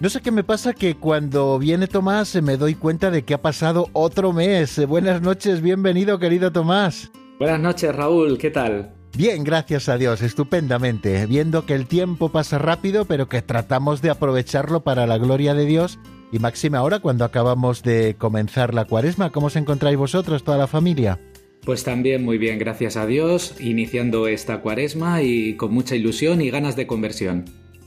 No sé qué me pasa que cuando viene Tomás me doy cuenta de que ha pasado otro mes. Buenas noches, bienvenido querido Tomás. Buenas noches Raúl, ¿qué tal? Bien, gracias a Dios, estupendamente, viendo que el tiempo pasa rápido, pero que tratamos de aprovecharlo para la gloria de Dios. Y máxima ahora cuando acabamos de comenzar la cuaresma, ¿cómo os encontráis vosotros, toda la familia? Pues también muy bien, gracias a Dios, iniciando esta cuaresma y con mucha ilusión y ganas de conversión.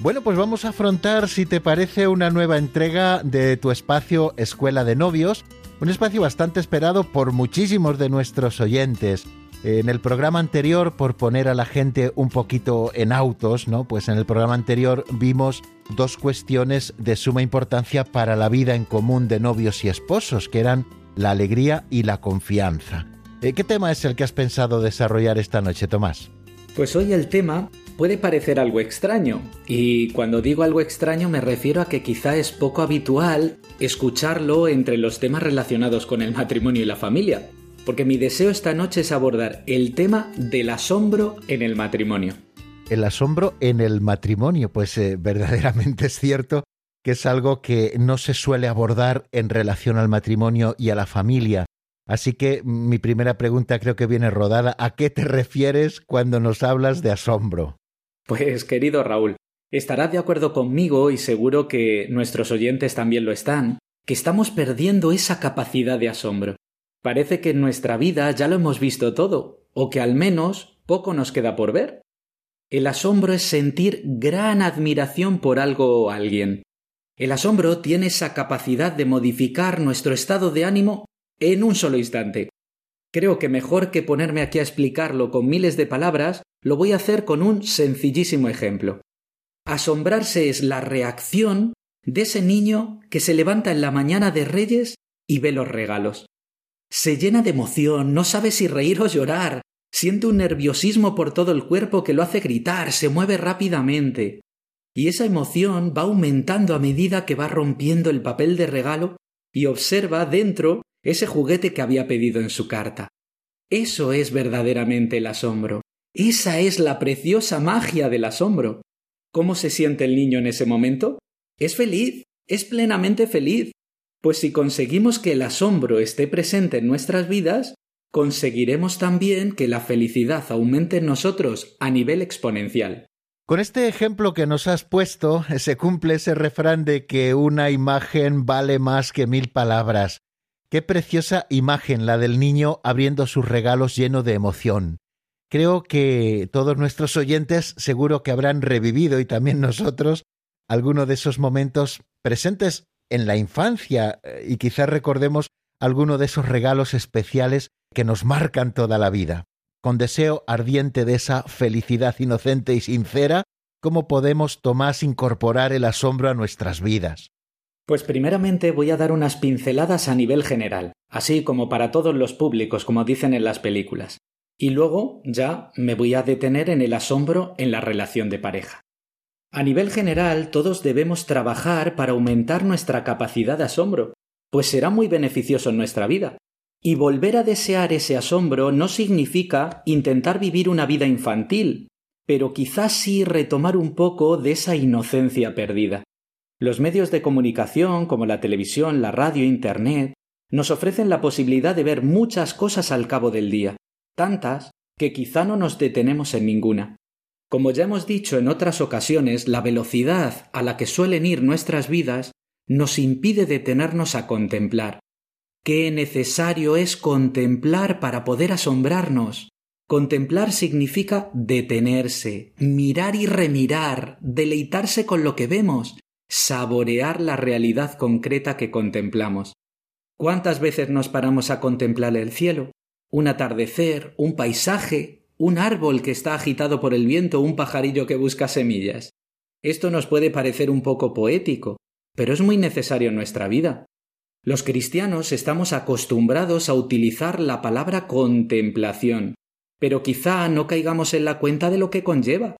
Bueno, pues vamos a afrontar, si te parece, una nueva entrega de tu espacio Escuela de Novios, un espacio bastante esperado por muchísimos de nuestros oyentes. En el programa anterior, por poner a la gente un poquito en autos, ¿no? Pues en el programa anterior vimos dos cuestiones de suma importancia para la vida en común de novios y esposos, que eran la alegría y la confianza. Eh, ¿Qué tema es el que has pensado desarrollar esta noche, Tomás? Pues hoy el tema puede parecer algo extraño, y cuando digo algo extraño me refiero a que quizá es poco habitual escucharlo entre los temas relacionados con el matrimonio y la familia porque mi deseo esta noche es abordar el tema del asombro en el matrimonio. El asombro en el matrimonio, pues eh, verdaderamente es cierto que es algo que no se suele abordar en relación al matrimonio y a la familia. Así que mi primera pregunta creo que viene rodada. ¿A qué te refieres cuando nos hablas de asombro? Pues querido Raúl, estarás de acuerdo conmigo y seguro que nuestros oyentes también lo están, que estamos perdiendo esa capacidad de asombro. Parece que en nuestra vida ya lo hemos visto todo, o que al menos poco nos queda por ver. El asombro es sentir gran admiración por algo o alguien. El asombro tiene esa capacidad de modificar nuestro estado de ánimo en un solo instante. Creo que mejor que ponerme aquí a explicarlo con miles de palabras, lo voy a hacer con un sencillísimo ejemplo. Asombrarse es la reacción de ese niño que se levanta en la mañana de Reyes y ve los regalos. Se llena de emoción, no sabe si reír o llorar, siente un nerviosismo por todo el cuerpo que lo hace gritar, se mueve rápidamente. Y esa emoción va aumentando a medida que va rompiendo el papel de regalo y observa dentro ese juguete que había pedido en su carta. Eso es verdaderamente el asombro. Esa es la preciosa magia del asombro. ¿Cómo se siente el niño en ese momento? Es feliz, es plenamente feliz, pues si conseguimos que el asombro esté presente en nuestras vidas, conseguiremos también que la felicidad aumente en nosotros a nivel exponencial. Con este ejemplo que nos has puesto, se cumple ese refrán de que una imagen vale más que mil palabras. Qué preciosa imagen la del niño abriendo sus regalos lleno de emoción. Creo que todos nuestros oyentes seguro que habrán revivido y también nosotros alguno de esos momentos presentes en la infancia eh, y quizás recordemos alguno de esos regalos especiales que nos marcan toda la vida. Con deseo ardiente de esa felicidad inocente y sincera, ¿cómo podemos, Tomás, incorporar el asombro a nuestras vidas? Pues primeramente voy a dar unas pinceladas a nivel general, así como para todos los públicos, como dicen en las películas. Y luego ya me voy a detener en el asombro en la relación de pareja. A nivel general, todos debemos trabajar para aumentar nuestra capacidad de asombro, pues será muy beneficioso en nuestra vida. Y volver a desear ese asombro no significa intentar vivir una vida infantil, pero quizás sí retomar un poco de esa inocencia perdida. Los medios de comunicación, como la televisión, la radio, Internet, nos ofrecen la posibilidad de ver muchas cosas al cabo del día, tantas que quizá no nos detenemos en ninguna. Como ya hemos dicho en otras ocasiones, la velocidad a la que suelen ir nuestras vidas nos impide detenernos a contemplar. Qué necesario es contemplar para poder asombrarnos. Contemplar significa detenerse, mirar y remirar, deleitarse con lo que vemos, saborear la realidad concreta que contemplamos. ¿Cuántas veces nos paramos a contemplar el cielo? Un atardecer, un paisaje, un árbol que está agitado por el viento, un pajarillo que busca semillas. Esto nos puede parecer un poco poético, pero es muy necesario en nuestra vida. Los cristianos estamos acostumbrados a utilizar la palabra contemplación, pero quizá no caigamos en la cuenta de lo que conlleva.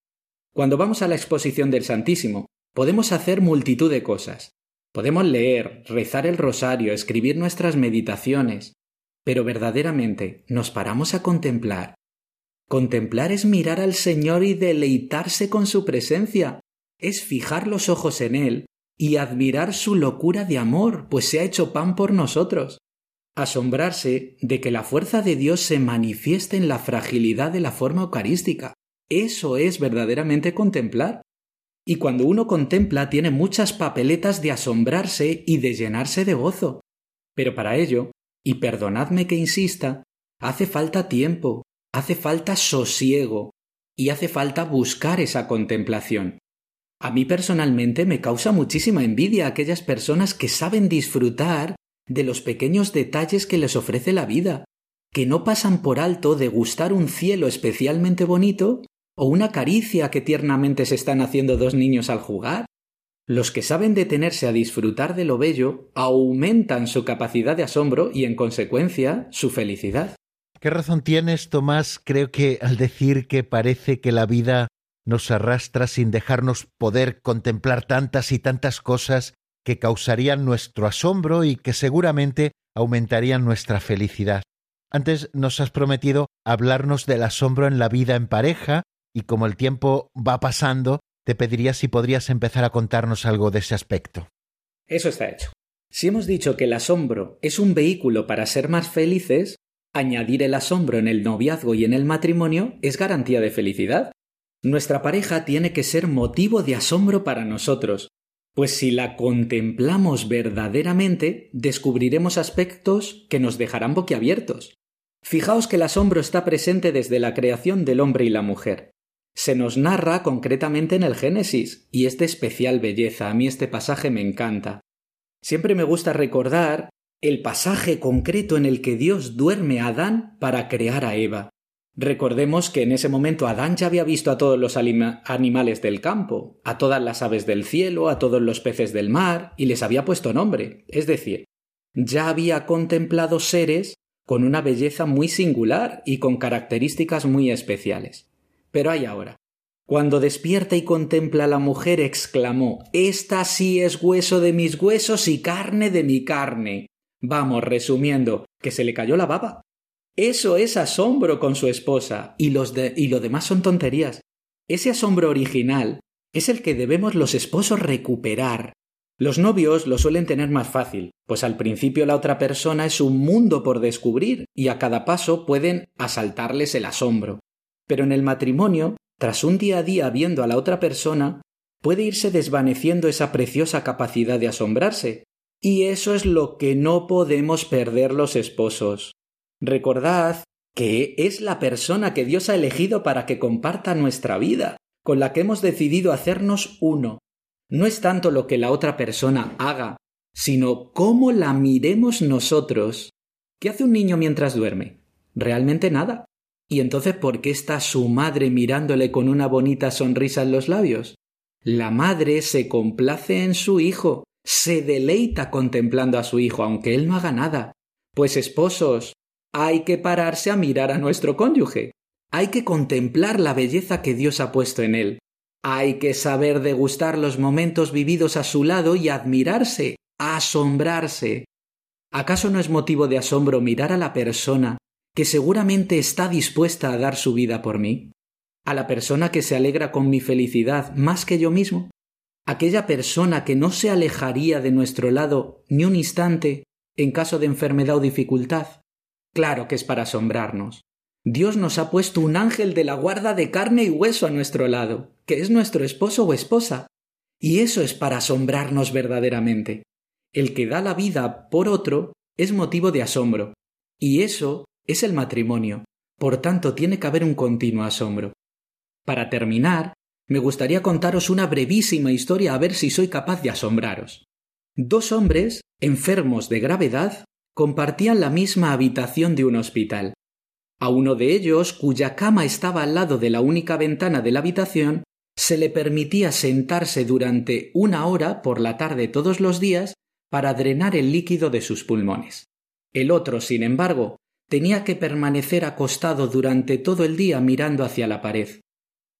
Cuando vamos a la exposición del Santísimo, podemos hacer multitud de cosas. Podemos leer, rezar el rosario, escribir nuestras meditaciones, pero verdaderamente nos paramos a contemplar Contemplar es mirar al Señor y deleitarse con su presencia, es fijar los ojos en Él y admirar su locura de amor, pues se ha hecho pan por nosotros. Asombrarse de que la fuerza de Dios se manifieste en la fragilidad de la forma eucarística. Eso es verdaderamente contemplar. Y cuando uno contempla tiene muchas papeletas de asombrarse y de llenarse de gozo. Pero para ello, y perdonadme que insista, hace falta tiempo, hace falta sosiego y hace falta buscar esa contemplación. A mí personalmente me causa muchísima envidia aquellas personas que saben disfrutar de los pequeños detalles que les ofrece la vida, que no pasan por alto de gustar un cielo especialmente bonito o una caricia que tiernamente se están haciendo dos niños al jugar. Los que saben detenerse a disfrutar de lo bello aumentan su capacidad de asombro y, en consecuencia, su felicidad. ¿Qué razón tienes, Tomás? Creo que al decir que parece que la vida nos arrastra sin dejarnos poder contemplar tantas y tantas cosas que causarían nuestro asombro y que seguramente aumentarían nuestra felicidad. Antes nos has prometido hablarnos del asombro en la vida en pareja y como el tiempo va pasando, te pediría si podrías empezar a contarnos algo de ese aspecto. Eso está hecho. Si hemos dicho que el asombro es un vehículo para ser más felices, añadir el asombro en el noviazgo y en el matrimonio es garantía de felicidad. Nuestra pareja tiene que ser motivo de asombro para nosotros, pues si la contemplamos verdaderamente, descubriremos aspectos que nos dejarán boquiabiertos. Fijaos que el asombro está presente desde la creación del hombre y la mujer se nos narra concretamente en el Génesis, y es de especial belleza. A mí este pasaje me encanta. Siempre me gusta recordar el pasaje concreto en el que Dios duerme a Adán para crear a Eva. Recordemos que en ese momento Adán ya había visto a todos los animales del campo, a todas las aves del cielo, a todos los peces del mar, y les había puesto nombre. Es decir, ya había contemplado seres con una belleza muy singular y con características muy especiales. Pero hay ahora. Cuando despierta y contempla a la mujer, exclamó Esta sí es hueso de mis huesos y carne de mi carne. Vamos, resumiendo, que se le cayó la baba. Eso es asombro con su esposa, y, los y lo demás son tonterías. Ese asombro original es el que debemos los esposos recuperar. Los novios lo suelen tener más fácil, pues al principio la otra persona es un mundo por descubrir, y a cada paso pueden asaltarles el asombro. Pero en el matrimonio, tras un día a día viendo a la otra persona, puede irse desvaneciendo esa preciosa capacidad de asombrarse. Y eso es lo que no podemos perder los esposos. Recordad que es la persona que Dios ha elegido para que comparta nuestra vida, con la que hemos decidido hacernos uno. No es tanto lo que la otra persona haga, sino cómo la miremos nosotros. ¿Qué hace un niño mientras duerme? Realmente nada. ¿Y entonces por qué está su madre mirándole con una bonita sonrisa en los labios? La madre se complace en su hijo, se deleita contemplando a su hijo, aunque él no haga nada. Pues esposos, hay que pararse a mirar a nuestro cónyuge. Hay que contemplar la belleza que Dios ha puesto en él. Hay que saber degustar los momentos vividos a su lado y admirarse, asombrarse. ¿Acaso no es motivo de asombro mirar a la persona que seguramente está dispuesta a dar su vida por mí, a la persona que se alegra con mi felicidad más que yo mismo, aquella persona que no se alejaría de nuestro lado ni un instante en caso de enfermedad o dificultad. Claro que es para asombrarnos. Dios nos ha puesto un ángel de la guarda de carne y hueso a nuestro lado, que es nuestro esposo o esposa. Y eso es para asombrarnos verdaderamente. El que da la vida por otro es motivo de asombro. Y eso es el matrimonio, por tanto tiene que haber un continuo asombro. Para terminar, me gustaría contaros una brevísima historia a ver si soy capaz de asombraros. Dos hombres, enfermos de gravedad, compartían la misma habitación de un hospital. A uno de ellos, cuya cama estaba al lado de la única ventana de la habitación, se le permitía sentarse durante una hora por la tarde todos los días para drenar el líquido de sus pulmones. El otro, sin embargo, tenía que permanecer acostado durante todo el día mirando hacia la pared.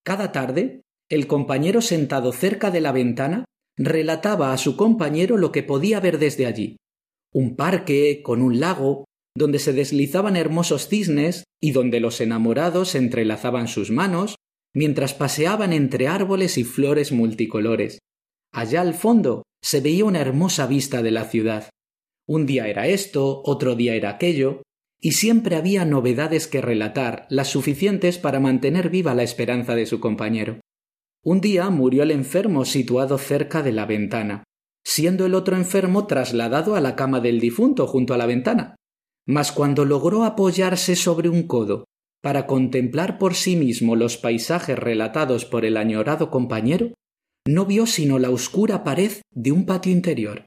Cada tarde, el compañero sentado cerca de la ventana relataba a su compañero lo que podía ver desde allí. Un parque con un lago, donde se deslizaban hermosos cisnes y donde los enamorados entrelazaban sus manos mientras paseaban entre árboles y flores multicolores. allá al fondo, se veía una hermosa vista de la ciudad. Un día era esto, otro día era aquello, y siempre había novedades que relatar, las suficientes para mantener viva la esperanza de su compañero. Un día murió el enfermo situado cerca de la ventana, siendo el otro enfermo trasladado a la cama del difunto junto a la ventana. Mas cuando logró apoyarse sobre un codo para contemplar por sí mismo los paisajes relatados por el añorado compañero, no vio sino la oscura pared de un patio interior.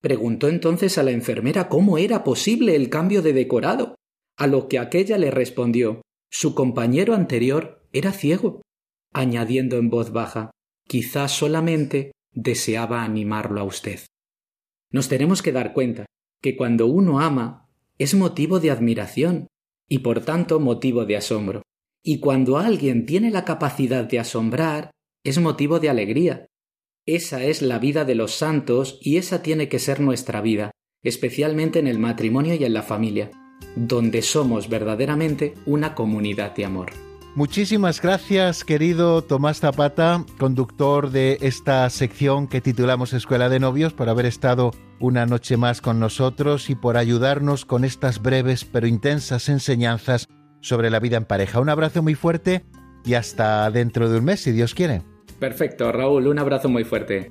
Preguntó entonces a la enfermera cómo era posible el cambio de decorado, a lo que aquella le respondió su compañero anterior era ciego, añadiendo en voz baja quizás solamente deseaba animarlo a usted. Nos tenemos que dar cuenta que cuando uno ama es motivo de admiración y por tanto motivo de asombro. Y cuando alguien tiene la capacidad de asombrar es motivo de alegría. Esa es la vida de los santos y esa tiene que ser nuestra vida, especialmente en el matrimonio y en la familia, donde somos verdaderamente una comunidad de amor. Muchísimas gracias, querido Tomás Zapata, conductor de esta sección que titulamos Escuela de Novios, por haber estado una noche más con nosotros y por ayudarnos con estas breves pero intensas enseñanzas sobre la vida en pareja. Un abrazo muy fuerte y hasta dentro de un mes, si Dios quiere. Perfecto, Raúl, un abrazo muy fuerte.